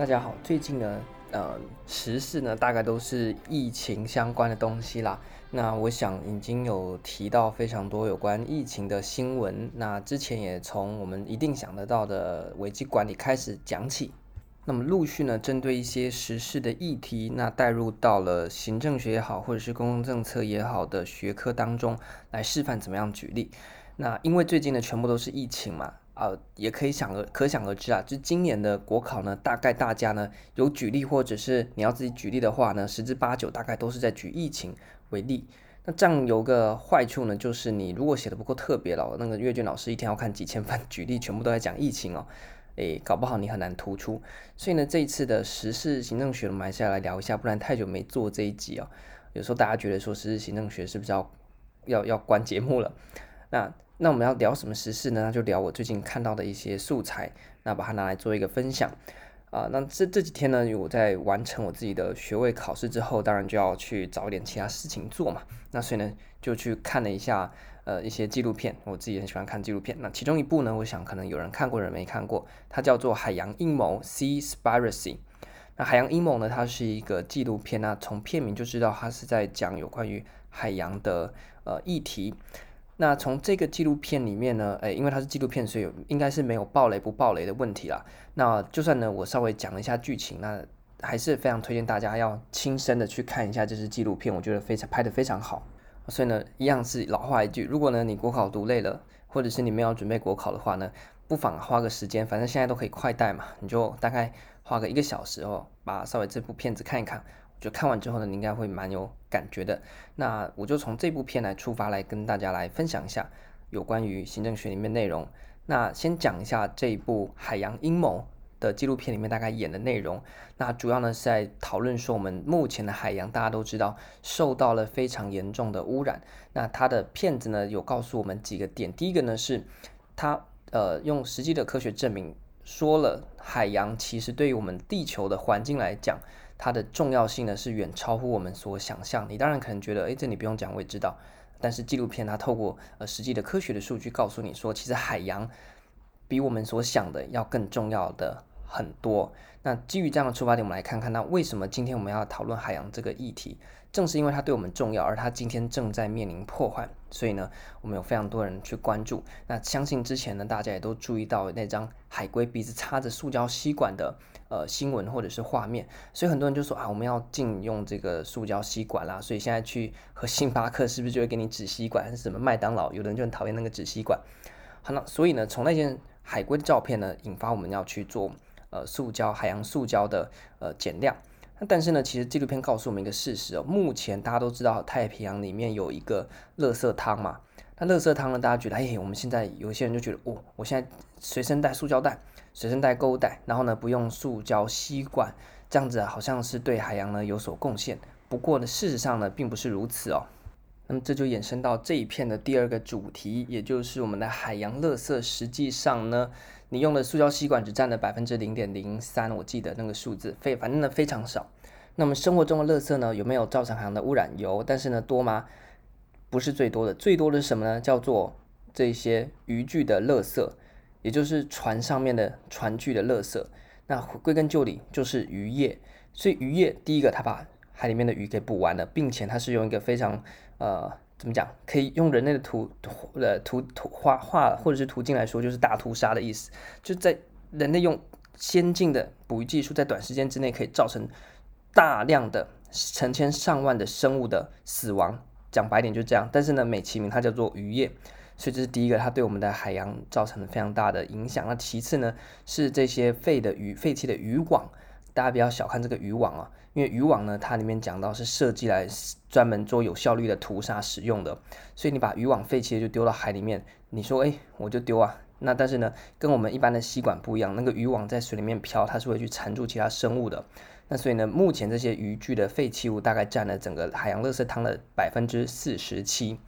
大家好，最近呢，呃，时事呢，大概都是疫情相关的东西啦。那我想已经有提到非常多有关疫情的新闻。那之前也从我们一定想得到的危机管理开始讲起。那么陆续呢，针对一些时事的议题，那带入到了行政学也好，或者是公共政策也好的学科当中来示范怎么样举例。那因为最近呢，全部都是疫情嘛。呃，也可以想而可想而知啊，就今年的国考呢，大概大家呢有举例，或者是你要自己举例的话呢，十之八九大概都是在举疫情为例。那这样有个坏处呢，就是你如果写的不够特别了，那个阅卷老师一天要看几千份 举例，全部都在讲疫情哦，诶，搞不好你很难突出。所以呢，这一次的时事行政学，我们还是要来聊一下，不然太久没做这一集哦。有时候大家觉得说时事行政学是不是要要要关节目了？那。那我们要聊什么时事呢？那就聊我最近看到的一些素材，那把它拿来做一个分享啊。那这这几天呢，我在完成我自己的学位考试之后，当然就要去找一点其他事情做嘛。那所以呢，就去看了一下呃一些纪录片，我自己很喜欢看纪录片。那其中一部呢，我想可能有人看过，人没看过，它叫做《海洋阴谋》（Seaspiracy）。那《海洋阴谋》呢，它是一个纪录片，那从片名就知道它是在讲有关于海洋的呃议题。那从这个纪录片里面呢，诶，因为它是纪录片，所以应该是没有爆雷不爆雷的问题啦。那就算呢，我稍微讲了一下剧情，那还是非常推荐大家要亲身的去看一下这支纪录片，我觉得非常拍得非常好。所以呢，一样是老话一句，如果呢你国考读累了，或者是你没有准备国考的话呢，不妨花个时间，反正现在都可以快带嘛，你就大概花个一个小时哦，把稍微这部片子看一看。就看完之后呢，你应该会蛮有感觉的。那我就从这部片来出发，来跟大家来分享一下有关于行政学里面内容。那先讲一下这一部《海洋阴谋》的纪录片里面大概演的内容。那主要呢是在讨论说，我们目前的海洋大家都知道受到了非常严重的污染。那它的片子呢有告诉我们几个点。第一个呢是它呃用实际的科学证明说了，海洋其实对于我们地球的环境来讲。它的重要性呢是远超乎我们所想象。你当然可能觉得，诶，这你不用讲，我也知道。但是纪录片它透过呃实际的科学的数据告诉你说，其实海洋比我们所想的要更重要的很多。那基于这样的出发点，我们来看看，那为什么今天我们要讨论海洋这个议题？正是因为它对我们重要，而它今天正在面临破坏，所以呢，我们有非常多人去关注。那相信之前呢，大家也都注意到那张海龟鼻子插着塑胶吸管的呃新闻或者是画面，所以很多人就说啊，我们要禁用这个塑胶吸管啦。所以现在去喝星巴克是不是就会给你纸吸管？还是什么麦当劳？有的人就很讨厌那个纸吸管。好，那所以呢，从那件海龟的照片呢，引发我们要去做呃塑胶海洋塑胶的呃减量。那但是呢，其实纪录片告诉我们一个事实哦，目前大家都知道太平洋里面有一个垃圾汤嘛。那垃圾汤呢，大家觉得，哎，我们现在有些人就觉得，哦，我现在随身带塑胶袋，随身带购物袋，然后呢，不用塑胶吸管，这样子好像是对海洋呢有所贡献。不过呢，事实上呢，并不是如此哦。那么这就衍生到这一片的第二个主题，也就是我们的海洋垃圾。实际上呢，你用的塑胶吸管只占了百分之零点零三，我记得那个数字非反正呢非常少。那么生活中的垃圾呢，有没有造成海洋的污染？有，但是呢多吗？不是最多的，最多的是什么呢？叫做这些渔具的垃圾，也就是船上面的船具的垃圾。那归根究底就是渔业，所以渔业第一个它把海里面的鱼给捕完了，并且它是用一个非常呃怎么讲，可以用人类的图呃图图画画或者是途径来说，就是大屠杀的意思，就在人类用先进的捕鱼技术，在短时间之内可以造成大量的成千上万的生物的死亡，讲白点就这样。但是呢，美其名它叫做渔业，所以这是第一个，它对我们的海洋造成了非常大的影响。那其次呢，是这些废的鱼、废弃的渔网，大家不要小看这个渔网啊，因为渔网呢，它里面讲到是设计来专门做有效率的屠杀使用的，所以你把渔网废弃就丢到海里面，你说哎，我就丢啊。那但是呢，跟我们一般的吸管不一样，那个渔网在水里面漂，它是会去缠住其他生物的。那所以呢，目前这些渔具的废弃物大概占了整个海洋垃圾汤的百分之四十七。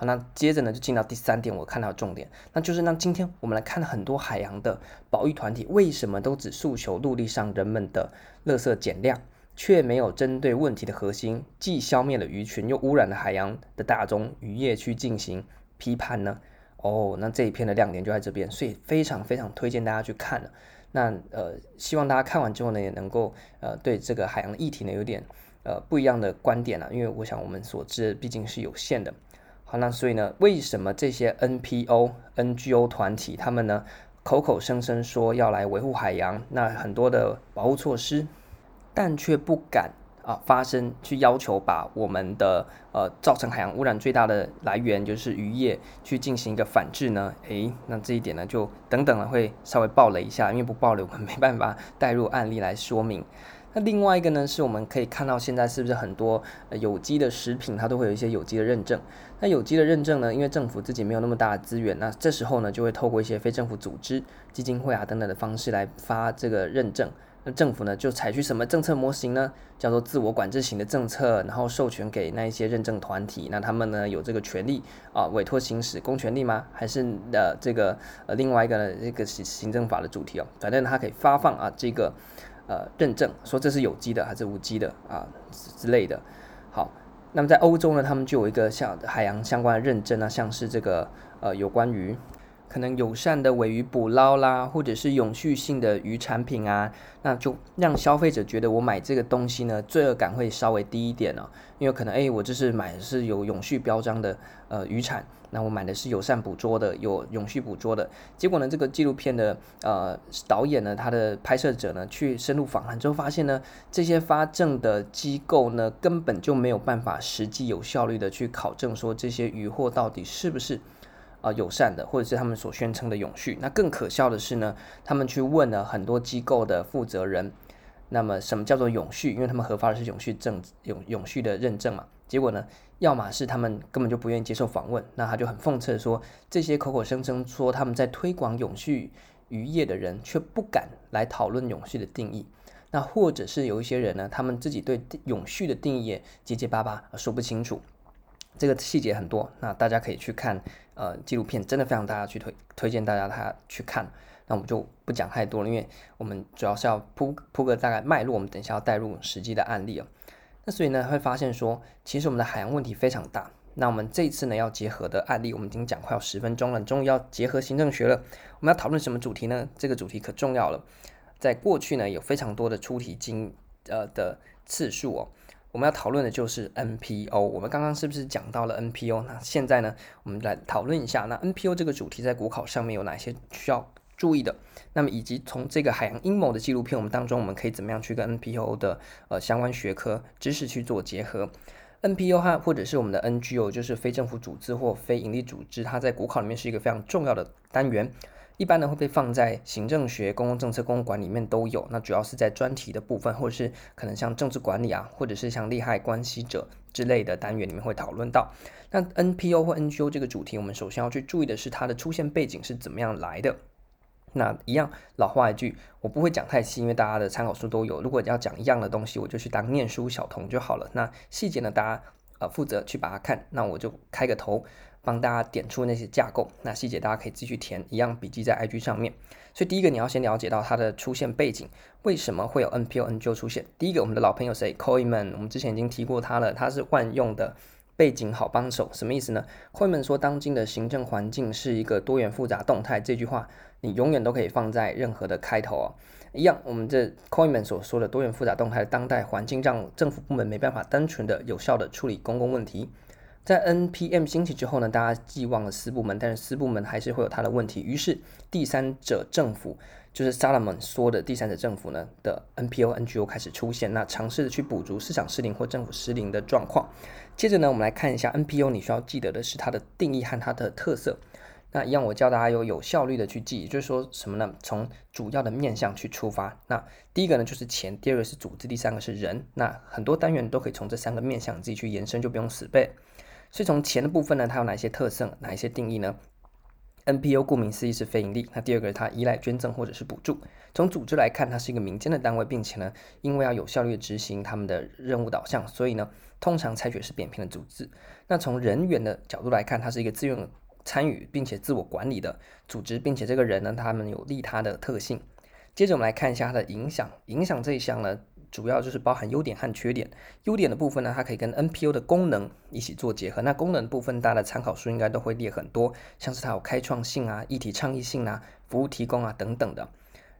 好，那接着呢就进到第三点，我看到重点，那就是那今天我们来看很多海洋的保育团体，为什么都只诉求陆地上人们的垃圾减量，却没有针对问题的核心，既消灭了鱼群又污染了海洋的大宗渔业去进行批判呢？哦，那这一篇的亮点就在这边，所以非常非常推荐大家去看了。那呃，希望大家看完之后呢，也能够呃对这个海洋的议题呢有点呃不一样的观点啊，因为我想我们所知毕竟是有限的。好，那所以呢，为什么这些 NPO、NGO 团体他们呢口口声声说要来维护海洋，那很多的保护措施，但却不敢啊发声去要求把我们的呃造成海洋污染最大的来源就是渔业去进行一个反制呢？诶，那这一点呢就等等了会稍微爆雷一下，因为不爆雷我们没办法带入案例来说明。那另外一个呢，是我们可以看到现在是不是很多有机的食品，它都会有一些有机的认证。那有机的认证呢，因为政府自己没有那么大的资源，那这时候呢，就会透过一些非政府组织、基金会啊等等的方式来发这个认证。那政府呢，就采取什么政策模型呢？叫做自我管制型的政策，然后授权给那一些认证团体，那他们呢有这个权利啊，委托行使公权力吗？还是呃这个呃另外一个呢这个行行政法的主题哦，反正它可以发放啊这个。呃，认证说这是有机的还是无机的啊之类的。好，那么在欧洲呢，他们就有一个像海洋相关的认证啊，像是这个呃有关于可能友善的尾鱼捕捞啦，或者是永续性的鱼产品啊，那就让消费者觉得我买这个东西呢，罪恶感会稍微低一点哦，因为可能哎，我这是买的是有永续标章的呃鱼产。那我买的是友善捕捉的，有永续捕捉的。结果呢，这个纪录片的呃导演呢，他的拍摄者呢，去深入访谈之后发现呢，这些发证的机构呢，根本就没有办法实际有效率的去考证说这些渔获到底是不是啊、友善的，或者是他们所宣称的永续。那更可笑的是呢，他们去问了很多机构的负责人，那么什么叫做永续？因为他们核发的是永续证永永续的认证嘛。结果呢，要么是他们根本就不愿意接受访问，那他就很讽刺的说，这些口口声声说他们在推广永续渔业的人，却不敢来讨论永续的定义。那或者是有一些人呢，他们自己对永续的定义也结结巴巴说不清楚，这个细节很多。那大家可以去看呃纪录片，真的非常大家去推推荐大家他去看。那我们就不讲太多了，因为我们主要是要铺铺个大概脉络，我们等一下要带入实际的案例哦。那所以呢，会发现说，其实我们的海洋问题非常大。那我们这一次呢，要结合的案例，我们已经讲快要十分钟了，终于要结合行政学了。我们要讨论什么主题呢？这个主题可重要了。在过去呢，有非常多的出题经呃的次数哦。我们要讨论的就是 NPO。我们刚刚是不是讲到了 NPO？那现在呢，我们来讨论一下，那 NPO 这个主题在国考上面有哪些需要注意的，那么以及从这个海洋阴谋的纪录片，我们当中我们可以怎么样去跟 NPO 的呃相关学科知识去做结合？NPO 哈，或者是我们的 NGO，就是非政府组织或非营利组织，它在国考里面是一个非常重要的单元，一般呢会被放在行政学、公共政策、公共管理里面都有。那主要是在专题的部分，或者是可能像政治管理啊，或者是像利害关系者之类的单元里面会讨论到。那 NPO 或 NGO 这个主题，我们首先要去注意的是它的出现背景是怎么样来的。那一样老话一句，我不会讲太细，因为大家的参考书都有。如果你要讲一样的东西，我就去当念书小童就好了。那细节呢，大家呃负责去把它看。那我就开个头，帮大家点出那些架构。那细节大家可以继续填，一样笔记在 IG 上面。所以第一个你要先了解到它的出现背景，为什么会有 NPO、NGO 出现？第一个，我们的老朋友谁？Coleman，我们之前已经提过他了，他是万用的。背景好帮手什么意思呢？coin 们说，当今的行政环境是一个多元复杂动态，这句话你永远都可以放在任何的开头哦。一样，我们这 Coinman 所说的多元复杂动态当代环境，让政府部门没办法单纯的、有效的处理公共问题。在 NPM 兴起之后呢，大家寄望了私部门，但是私部门还是会有它的问题。于是第三者政府，就是 Solomon 说的第三者政府呢的 NPO、NGO 开始出现，那尝试着去补足市场失灵或政府失灵的状况。接着呢，我们来看一下 NPO，你需要记得的是它的定义和它的特色。那一样，我教大家有有效率的去记，就是说什么呢？从主要的面向去出发。那第一个呢就是钱，第二个是组织，第三个是人。那很多单元都可以从这三个面向自己去延伸，就不用死背。所以从钱的部分呢，它有哪些特色，哪一些定义呢？NPO 顾名思义是非盈利，那第二个是它依赖捐赠或者是补助。从组织来看，它是一个民间的单位，并且呢，因为要有效率的执行他们的任务导向，所以呢，通常采取是扁平的组织。那从人员的角度来看，它是一个自愿参与并且自我管理的组织，并且这个人呢，他们有利他的特性。接着我们来看一下它的影响，影响这一项呢。主要就是包含优点和缺点。优点的部分呢，它可以跟 NPO 的功能一起做结合。那功能部分，大家的参考书应该都会列很多，像是它有开创性啊、议题倡议性啊、服务提供啊等等的。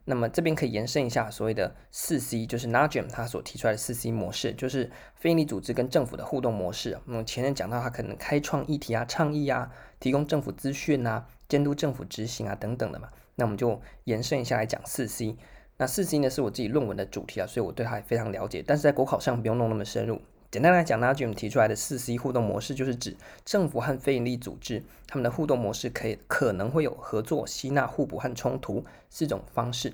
那么这边可以延伸一下所谓的四 C，就是 Najim 他所提出来的四 C 模式，就是非营利组织跟政府的互动模式。那么前面讲到它可能开创议题啊、倡议啊、提供政府资讯啊、监督政府执行啊等等的嘛。那我们就延伸一下来讲四 C。那四 C 呢是我自己论文的主题啊，所以我对它也非常了解。但是在国考上不用弄那么深入。简单来讲，Najim 提出来的四 C 互动模式，就是指政府和非营利组织他们的互动模式可以可能会有合作、吸纳、互补和冲突四种方式。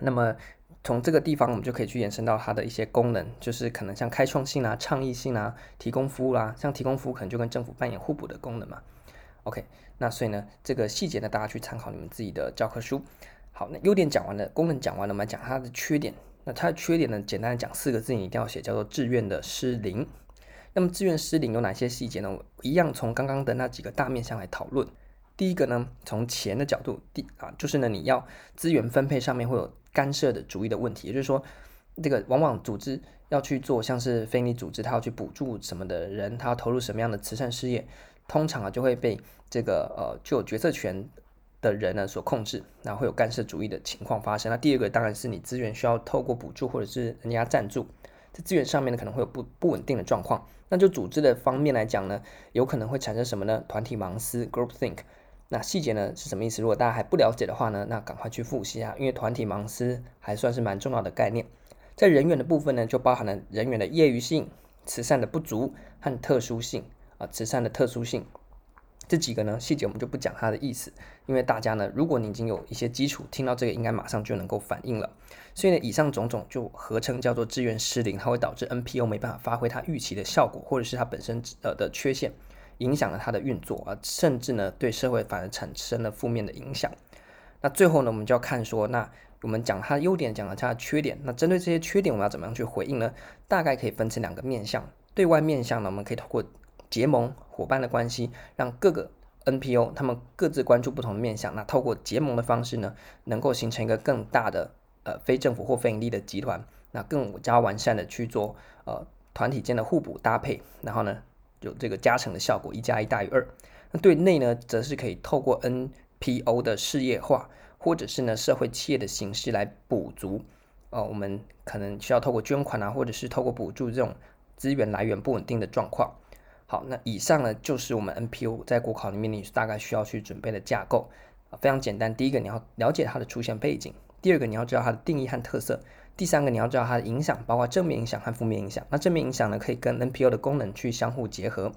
那么从这个地方，我们就可以去延伸到它的一些功能，就是可能像开创性啊、倡议性啊、提供服务啦、像提供服务可能就跟政府扮演互补的功能嘛。OK，那所以呢，这个细节呢，大家去参考你们自己的教科书。好，那优点讲完了，功能讲完了，我们来讲它的缺点。那它的缺点呢？简单的讲四个字，你一定要写，叫做志愿的失灵。那么志愿失灵有哪些细节呢？我一样从刚刚的那几个大面向来讨论。第一个呢，从钱的角度，第啊，就是呢，你要资源分配上面会有干涉的主义的问题，也就是说，这个往往组织要去做，像是非营利组织，他要去补助什么的人，他要投入什么样的慈善事业，通常啊就会被这个呃具有决策权的人呢所控制，然后会有干涉主义的情况发生。那第二个当然是你资源需要透过补助或者是人家赞助，在资源上面呢可能会有不不稳定的状况。那就组织的方面来讲呢，有可能会产生什么呢？团体盲思 （group think）。那细节呢是什么意思？如果大家还不了解的话呢，那赶快去复习啊，因为团体盲思还算是蛮重要的概念。在人员的部分呢，就包含了人员的业余性、慈善的不足和特殊性啊，慈善的特殊性。这几个呢细节我们就不讲它的意思，因为大家呢，如果你已经有一些基础，听到这个应该马上就能够反应了。所以呢，以上种种就合称叫做志愿失灵，它会导致 NPO 没办法发挥它预期的效果，或者是它本身呃的缺陷，影响了它的运作啊，甚至呢对社会反而产生了负面的影响。那最后呢，我们就要看说，那我们讲它的优点，讲了它的缺点，那针对这些缺点，我们要怎么样去回应呢？大概可以分成两个面向，对外面向呢，我们可以通过。结盟伙伴的关系，让各个 NPO 他们各自关注不同的面向，那透过结盟的方式呢，能够形成一个更大的呃非政府或非营利的集团，那更加完善的去做呃团体间的互补搭配，然后呢有这个加成的效果，一加一大于二。那对内呢，则是可以透过 NPO 的事业化，或者是呢社会企业的形式来补足，呃我们可能需要透过捐款啊，或者是透过补助这种资源来源不稳定的状况。好，那以上呢就是我们 NPO 在国考里面你大概需要去准备的架构啊，非常简单。第一个你要了解它的出现背景，第二个你要知道它的定义和特色，第三个你要知道它的影响，包括正面影响和负面影响。那正面影响呢，可以跟 NPO 的功能去相互结合。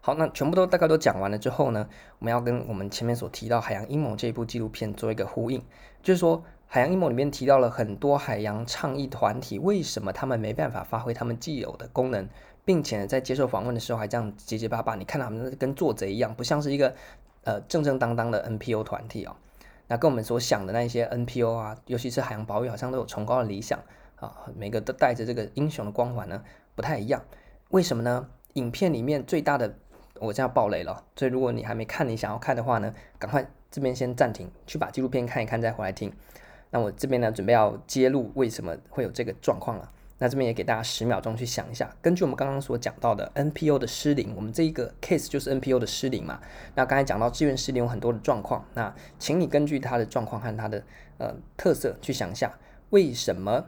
好，那全部都大概都讲完了之后呢，我们要跟我们前面所提到《海洋阴谋》这一部纪录片做一个呼应，就是说《海洋阴谋》里面提到了很多海洋倡议团体，为什么他们没办法发挥他们既有的功能？并且在接受访问的时候还这样结结巴巴，你看他们跟做贼一样，不像是一个呃正正当当的 NPO 团体哦。那跟我们所想的那些 NPO 啊，尤其是海洋保育，好像都有崇高的理想啊，每个都带着这个英雄的光环呢，不太一样。为什么呢？影片里面最大的，我这样爆雷了，所以如果你还没看，你想要看的话呢，赶快这边先暂停，去把纪录片看一看，再回来听。那我这边呢，准备要揭露为什么会有这个状况了。那这边也给大家十秒钟去想一下，根据我们刚刚所讲到的 NPO 的失灵，我们这一个 case 就是 NPO 的失灵嘛。那刚才讲到志愿失灵有很多的状况，那请你根据它的状况和它的呃特色去想一下，为什么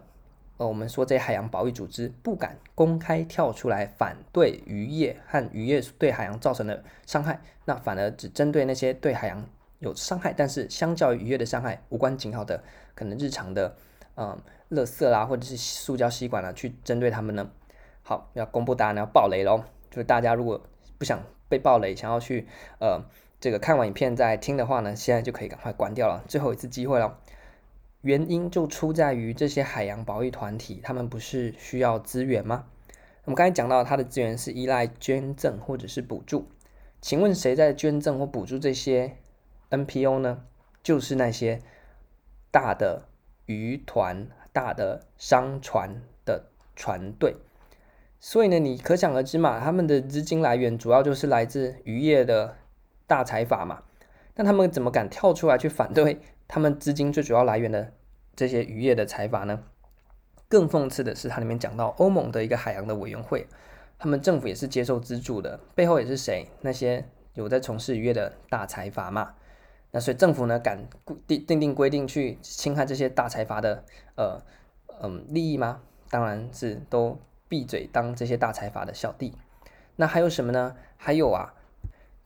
呃我们说这些海洋保育组织不敢公开跳出来反对渔业和渔业对海洋造成的伤害，那反而只针对那些对海洋有伤害，但是相较于渔业的伤害无关紧要的可能日常的嗯。呃垃圾啦，或者是塑胶吸管啦，去针对他们呢？好，要公布答案，要爆雷喽！就是大家如果不想被爆雷，想要去呃这个看完影片再听的话呢，现在就可以赶快关掉了，最后一次机会了。原因就出在于这些海洋保育团体，他们不是需要资源吗？我们刚才讲到，它的资源是依赖捐赠或者是补助。请问谁在捐赠或补助这些 NPO 呢？就是那些大的渔团。大的商船的船队，所以呢，你可想而知嘛，他们的资金来源主要就是来自渔业的大财阀嘛。那他们怎么敢跳出来去反对 他们资金最主要来源的这些渔业的财阀呢？更讽刺的是，它里面讲到欧盟的一个海洋的委员会，他们政府也是接受资助的，背后也是谁？那些有在从事渔业的大财阀嘛。那所以政府呢敢定定定规定去侵害这些大财阀的呃嗯利益吗？当然是都闭嘴当这些大财阀的小弟。那还有什么呢？还有啊，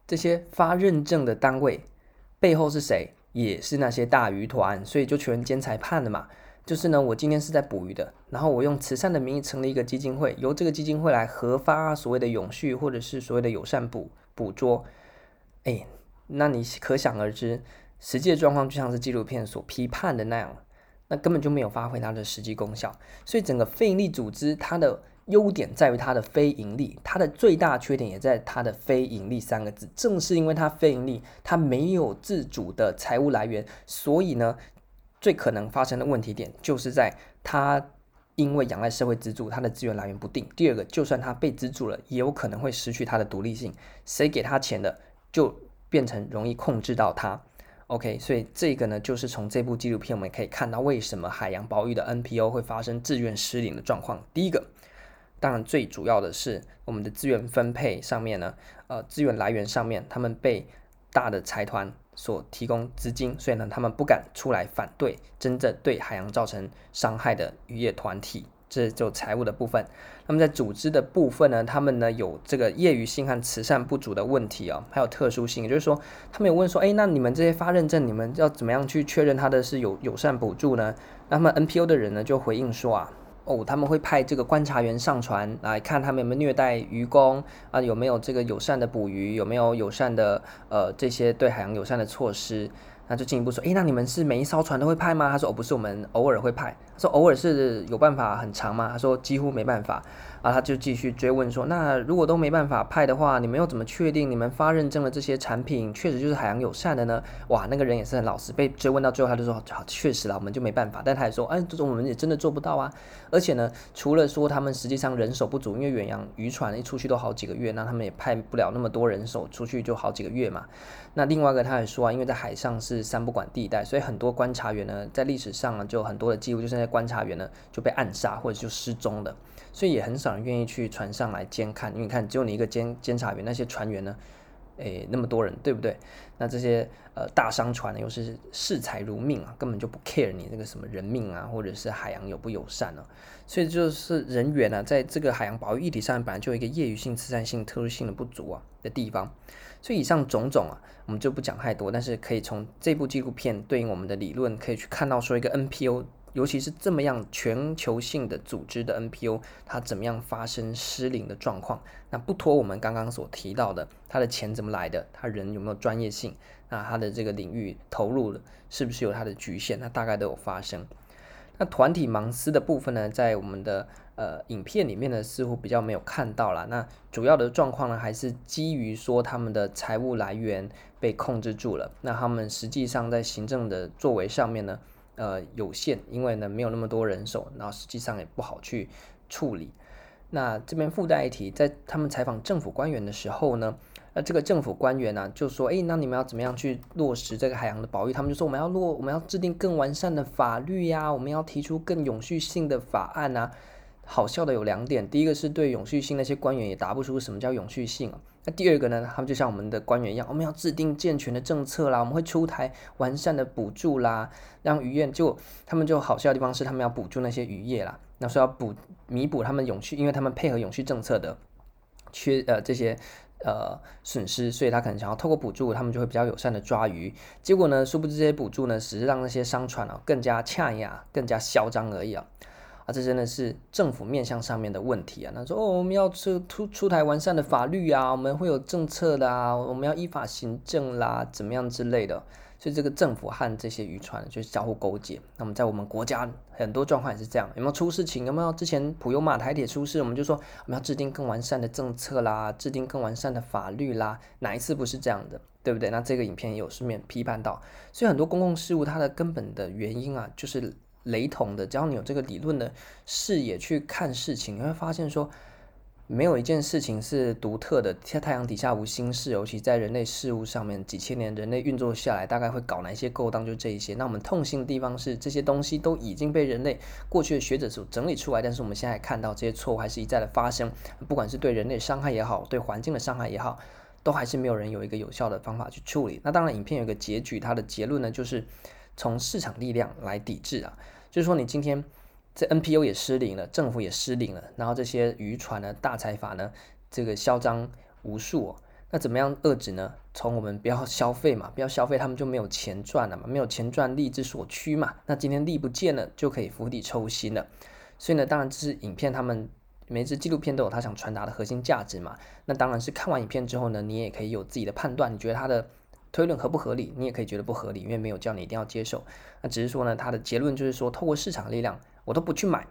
这些发认证的单位背后是谁？也是那些大鱼团，所以就全兼裁判了嘛。就是呢，我今天是在捕鱼的，然后我用慈善的名义成立一个基金会，由这个基金会来核发所谓的永续或者是所谓的友善捕捕捉。哎，那你可想而知，实际的状况就像是纪录片所批判的那样，那根本就没有发挥它的实际功效。所以整个非营利组织它的。优点在于它的非盈利，它的最大缺点也在它的非盈利三个字。正是因为它非盈利，它没有自主的财务来源，所以呢，最可能发生的问题点就是在它因为仰赖社会资助，它的资源来源不定。第二个，就算它被资助了，也有可能会失去它的独立性。谁给他钱的，就变成容易控制到它。OK，所以这个呢，就是从这部纪录片我们可以看到，为什么海洋保育的 NPO 会发生自愿失灵的状况。第一个。当然，最主要的是我们的资源分配上面呢，呃，资源来源上面，他们被大的财团所提供资金，所以呢，他们不敢出来反对真正对海洋造成伤害的渔业团体，这就财务的部分。那么在组织的部分呢，他们呢有这个业余性和慈善不足的问题啊、哦，还有特殊性，也就是说，他们有问说，哎，那你们这些发认证，你们要怎么样去确认他的是有友善补助呢？那么 NPO 的人呢就回应说啊。哦，他们会派这个观察员上船来看他们有没有虐待渔工啊，有没有这个友善的捕鱼，有没有友善的呃这些对海洋友善的措施。那就进一步说，诶，那你们是每一艘船都会派吗？他说，哦，不是，我们偶尔会派。他说，偶尔是有办法很长吗？他说，几乎没办法。啊，他就继续追问说，那如果都没办法派的话，你们又怎么确定你们发认证的这些产品确实就是海洋友善的呢？哇，那个人也是很老实，被追问到最后，他就说，好，确实了，我们就没办法。但他也说，哎，这种我们也真的做不到啊。而且呢，除了说他们实际上人手不足，因为远洋渔船一出去都好几个月，那他们也派不了那么多人手出去，就好几个月嘛。那另外一个他还说啊，因为在海上是三不管地带，所以很多观察员呢，在历史上呢，就很多的记录，就是那些观察员呢就被暗杀或者就失踪了，所以也很少人愿意去船上来监看，因为你看只有你一个监监察员，那些船员呢，诶，那么多人，对不对？那这些呃大商船呢，又是视财如命啊，根本就不 care 你那个什么人命啊，或者是海洋友不友善啊，所以就是人员呢、啊，在这个海洋保育议题上，本来就有一个业余性、慈善性、特殊性的不足啊的地方。所以以上种种啊，我们就不讲太多，但是可以从这部纪录片对应我们的理论，可以去看到说一个 NPO，尤其是这么样全球性的组织的 NPO，它怎么样发生失灵的状况。那不脱我们刚刚所提到的，他的钱怎么来的，他人有没有专业性，那他的这个领域投入了是不是有它的局限，那大概都有发生。那团体盲思的部分呢，在我们的呃影片里面呢，似乎比较没有看到啦。那主要的状况呢，还是基于说他们的财务来源被控制住了。那他们实际上在行政的作为上面呢，呃有限，因为呢没有那么多人手，然后实际上也不好去处理。那这边附带一提，在他们采访政府官员的时候呢。那这个政府官员呢、就说：“哎，那你们要怎么样去落实这个海洋的保育？”他们就说：“我们要落，我们要制定更完善的法律呀，我们要提出更永续性的法案啊。”好笑的有两点，第一个是对永续性那些官员也答不出什么叫永续性啊。那第二个呢，他们就像我们的官员一样，我们要制定健全的政策啦，我们会出台完善的补助啦，让渔业就他们就好笑的地方是，他们要补助那些渔业啦，那说要补弥补他们永续，因为他们配合永续政策的缺呃这些。呃，损失，所以他可能想要透过补助，他们就会比较友善的抓鱼。结果呢，殊不知这些补助呢，只是让那些商船啊更加恰雅、更加嚣张而已啊！啊，这真的是政府面向上面的问题啊。他说：“哦，我们要出出台完善的法律啊，我们会有政策的啊，我们要依法行政啦，怎么样之类的。”所以这个政府和这些渔船就是相互勾结。那么在我们国家很多状况也是这样，有没有出事情？有没有之前普悠玛台铁出事，我们就说我们要制定更完善的政策啦，制定更完善的法律啦。哪一次不是这样的，对不对？那这个影片也有顺便批判到，所以很多公共事务它的根本的原因啊，就是雷同的。只要你有这个理论的视野去看事情，你会发现说。没有一件事情是独特的，在太阳底下无新事。尤其在人类事物上面，几千年人类运作下来，大概会搞哪些勾当，就这一些。那我们痛心的地方是，这些东西都已经被人类过去的学者所整理出来，但是我们现在看到这些错误还是一再的发生，不管是对人类伤害也好，对环境的伤害也好，都还是没有人有一个有效的方法去处理。那当然，影片有一个结局，它的结论呢，就是从市场力量来抵制啊，就是说你今天这 NPO 也失灵了，政府也失灵了，然后这些渔船呢、大财阀呢，这个嚣张无数。那怎么样遏制呢？从我们不要消费嘛，不要消费，他们就没有钱赚了嘛，没有钱赚，利之所趋嘛。那今天利不见了，就可以釜底抽薪了。所以呢，当然这是影片，他们每支纪录片都有他想传达的核心价值嘛。那当然是看完影片之后呢，你也可以有自己的判断，你觉得他的推论合不合理？你也可以觉得不合理，因为没有叫你一定要接受。那只是说呢，他的结论就是说，透过市场力量，我都不去买。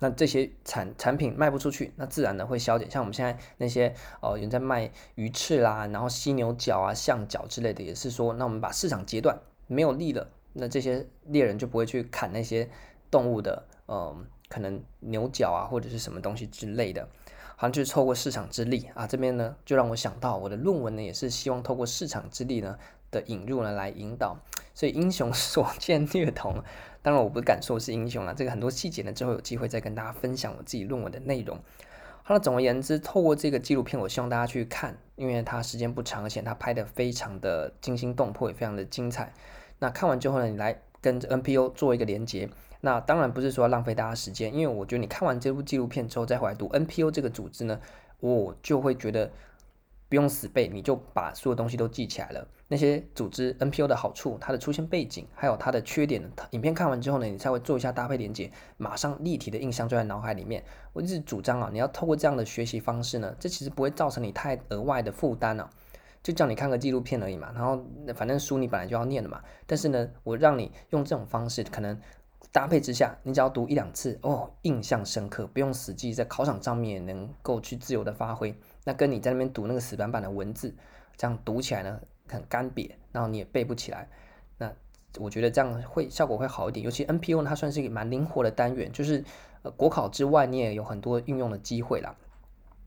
那这些产产品卖不出去，那自然呢会消减。像我们现在那些哦，有人在卖鱼翅啦，然后犀牛角啊、象角之类的，也是说，那我们把市场截断，没有利了，那这些猎人就不会去砍那些动物的，嗯、可能牛角啊或者是什么东西之类的，好像就是透过市场之力啊。这边呢就让我想到我的论文呢，也是希望透过市场之力呢的引入呢来引导，所以英雄 所见略同。当然，我不敢说是英雄啊。这个很多细节呢，之后有机会再跟大家分享我自己论文的内容。好了，总而言之，透过这个纪录片，我希望大家去看，因为它时间不长，而且它拍得非常的惊心动魄，也非常的精彩。那看完之后呢，你来跟 NPO 做一个连接。那当然不是说浪费大家时间，因为我觉得你看完这部纪录片之后再回来读 NPO 这个组织呢，我就会觉得。不用死背，你就把所有东西都记起来了。那些组织 NPO 的好处，它的出现背景，还有它的缺点，影片看完之后呢，你才会做一下搭配连接，马上立体的印象就在脑海里面。我一直主张啊，你要透过这样的学习方式呢，这其实不会造成你太额外的负担啊，就叫你看个纪录片而已嘛。然后反正书你本来就要念的嘛，但是呢，我让你用这种方式，可能搭配之下，你只要读一两次哦，印象深刻，不用死记，在考场上面也能够去自由的发挥。那跟你在那边读那个死板板的文字，这样读起来呢很干瘪，然后你也背不起来。那我觉得这样会效果会好一点。尤其 NPO，它算是一个蛮灵活的单元，就是呃国考之外你也有很多运用的机会啦。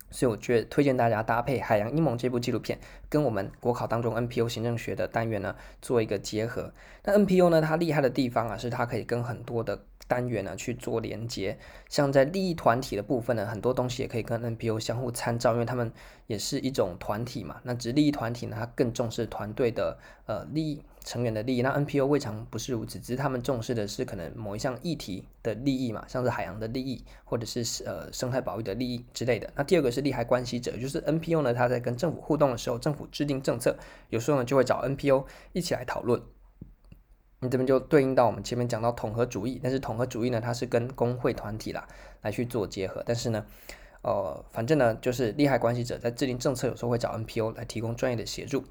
所以我觉得推荐大家搭配《海洋阴谋》这部纪录片，跟我们国考当中 NPO 行政学的单元呢做一个结合。那 NPO 呢，它厉害的地方啊，是它可以跟很多的。单元呢去做连接，像在利益团体的部分呢，很多东西也可以跟 NPO 相互参照，因为他们也是一种团体嘛。那只利益团体呢，它更重视团队的呃利益成员的利益。那 NPO 未尝不是如此，只是他们重视的是可能某一项议题的利益嘛，像是海洋的利益，或者是呃生态保育的利益之类的。那第二个是利害关系者，就是 NPO 呢，他在跟政府互动的时候，政府制定政策，有时候呢就会找 NPO 一起来讨论。你这边就对应到我们前面讲到统合主义，但是统合主义呢，它是跟工会团体啦来去做结合，但是呢，呃，反正呢，就是利害关系者在制定政策，有时候会找 NPO 来提供专业的协助。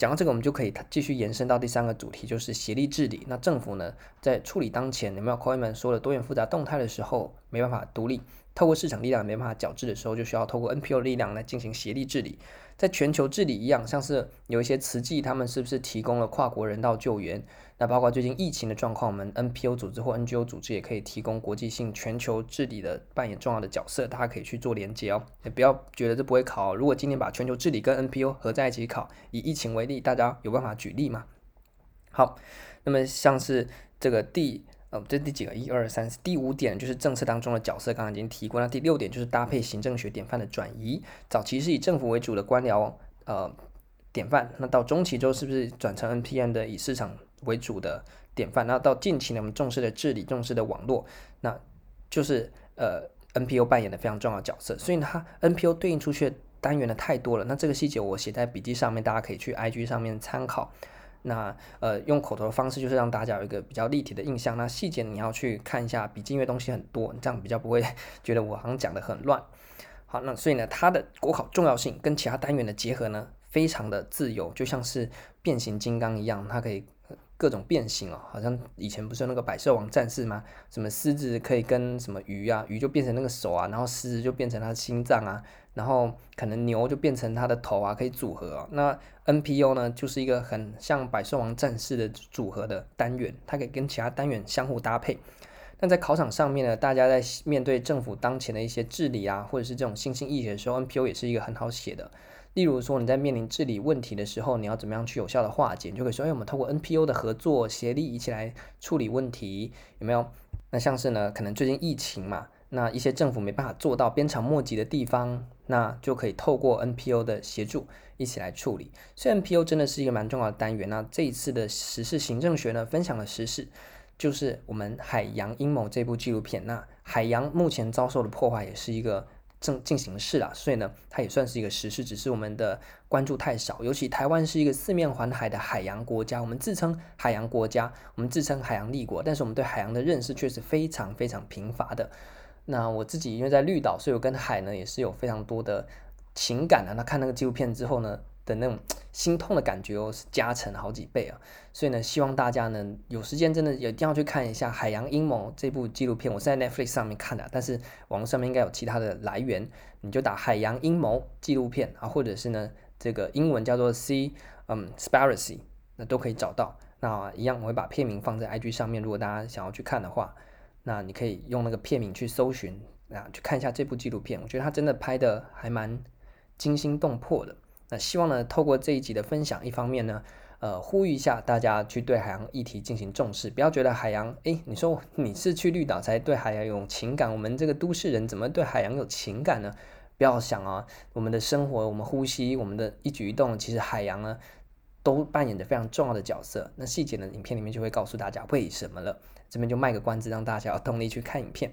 讲到这个，我们就可以继续延伸到第三个主题，就是协力治理。那政府呢，在处理当前有没有 c o i n 说的多元复杂动态的时候，没办法独立，透过市场力量没办法矫治的时候，就需要透过 NPO 力量来进行协力治理。在全球治理一样，像是有一些慈济，他们是不是提供了跨国人道救援？那包括最近疫情的状况，我们 NPO 组织或 NGO 组织也可以提供国际性全球治理的扮演重要的角色，大家可以去做连接哦。也不要觉得这不会考，如果今天把全球治理跟 NPO 合在一起考，以疫情为例，大家有办法举例吗？好，那么像是这个第呃这第几个？一二三四，第五点就是政策当中的角色，刚刚已经提过。那第六点就是搭配行政学典范的转移，早期是以政府为主的官僚呃。典范，那到中期之后是不是转成 NPM 的以市场为主的典范？那到近期呢，我们重视的治理，重视的网络，那就是呃 NPO 扮演的非常重要的角色。所以，它 NPO 对应出去的单元的太多了。那这个细节我写在笔记上面，大家可以去 IG 上面参考。那呃用口头的方式就是让大家有一个比较立体的印象。那细节你要去看一下笔记，因为东西很多，你这样比较不会 觉得我好像讲的很乱。好，那所以呢，它的国考重要性跟其他单元的结合呢，非常的自由，就像是变形金刚一样，它可以各种变形哦。好像以前不是有那个百兽王战士吗？什么狮子可以跟什么鱼啊，鱼就变成那个手啊，然后狮子就变成它的心脏啊，然后可能牛就变成它的头啊，可以组合哦。那 NPO 呢，就是一个很像百兽王战士的组合的单元，它可以跟其他单元相互搭配。那在考场上面呢，大家在面对政府当前的一些治理啊，或者是这种新兴议题的时候，NPO 也是一个很好写的。例如说，你在面临治理问题的时候，你要怎么样去有效的化解？你就可以说，哎，我们透过 NPO 的合作协力一起来处理问题，有没有？那像是呢，可能最近疫情嘛，那一些政府没办法做到鞭长莫及的地方，那就可以透过 NPO 的协助一起来处理。所以 NPO 真的是一个蛮重要的单元。那这一次的时事行政学呢，分享的时事就是我们《海洋阴谋》这部纪录片。那海洋目前遭受的破坏也是一个。正进行式啦，所以呢，它也算是一个实事，只是我们的关注太少。尤其台湾是一个四面环海的海洋国家，我们自称海洋国家，我们自称海洋立国，但是我们对海洋的认识却是非常非常贫乏的。那我自己因为在绿岛，所以我跟海呢也是有非常多的情感的。那看那个纪录片之后呢，的那种心痛的感觉哦，是加成好几倍啊！所以呢，希望大家呢有时间真的也一定要去看一下《海洋阴谋》这部纪录片。我是在 Netflix 上面看的，但是网络上面应该有其他的来源，你就打《海洋阴谋》纪录片啊，或者是呢这个英文叫做 Sea 嗯 Spiracy，那都可以找到。那一样我会把片名放在 IG 上面，如果大家想要去看的话，那你可以用那个片名去搜寻啊，去看一下这部纪录片。我觉得它真的拍的还蛮惊心动魄的。那希望呢，透过这一集的分享，一方面呢，呃，呼吁一下大家去对海洋议题进行重视，不要觉得海洋，诶，你说你是去绿岛才对海洋有情感，我们这个都市人怎么对海洋有情感呢？不要想啊，我们的生活，我们呼吸，我们的一举一动，其实海洋呢，都扮演着非常重要的角色。那细节呢，影片里面就会告诉大家为什么了。这边就卖个关子，让大家有动力去看影片。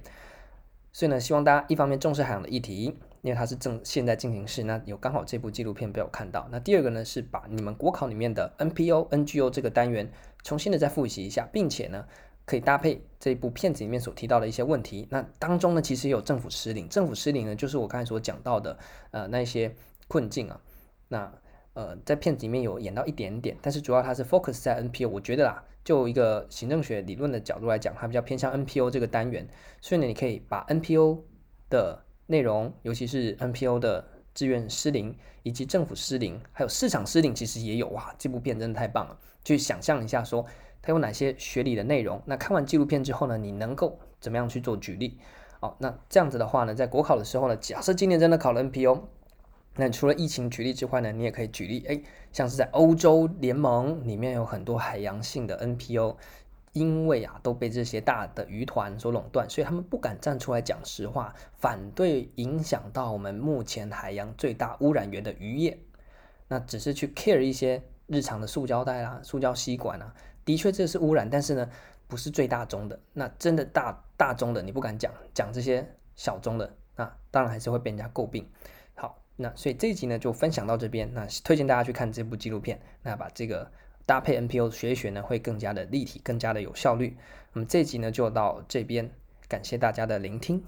所以呢，希望大家一方面重视海洋的议题。因为它是正现在进行式，那有刚好这部纪录片被我看到。那第二个呢，是把你们国考里面的 NPO、NGO 这个单元重新的再复习一下，并且呢，可以搭配这部片子里面所提到的一些问题。那当中呢，其实也有政府失灵，政府失灵呢，就是我刚才所讲到的呃那些困境啊。那呃在片子里面有演到一点点，但是主要它是 focus 在 NPO。我觉得啦，就一个行政学理论的角度来讲，它比较偏向 NPO 这个单元。所以呢，你可以把 NPO 的内容，尤其是 NPO 的志愿失灵，以及政府失灵，还有市场失灵，其实也有哇！这部片真的太棒了，去想象一下说它有哪些学理的内容。那看完纪录片之后呢，你能够怎么样去做举例？哦，那这样子的话呢，在国考的时候呢，假设今年真的考了 NPO，那除了疫情举例之外呢，你也可以举例，诶，像是在欧洲联盟里面有很多海洋性的 NPO。因为啊都被这些大的渔团所垄断，所以他们不敢站出来讲实话，反对影响到我们目前海洋最大污染源的渔业。那只是去 care 一些日常的塑胶袋啦、塑胶吸管啊，的确这是污染，但是呢不是最大宗的。那真的大大宗的你不敢讲，讲这些小宗的，那当然还是会被人家诟病。好，那所以这一集呢就分享到这边，那推荐大家去看这部纪录片，那把这个。搭配 NPO 学一学呢，会更加的立体，更加的有效率。那么这集呢就到这边，感谢大家的聆听。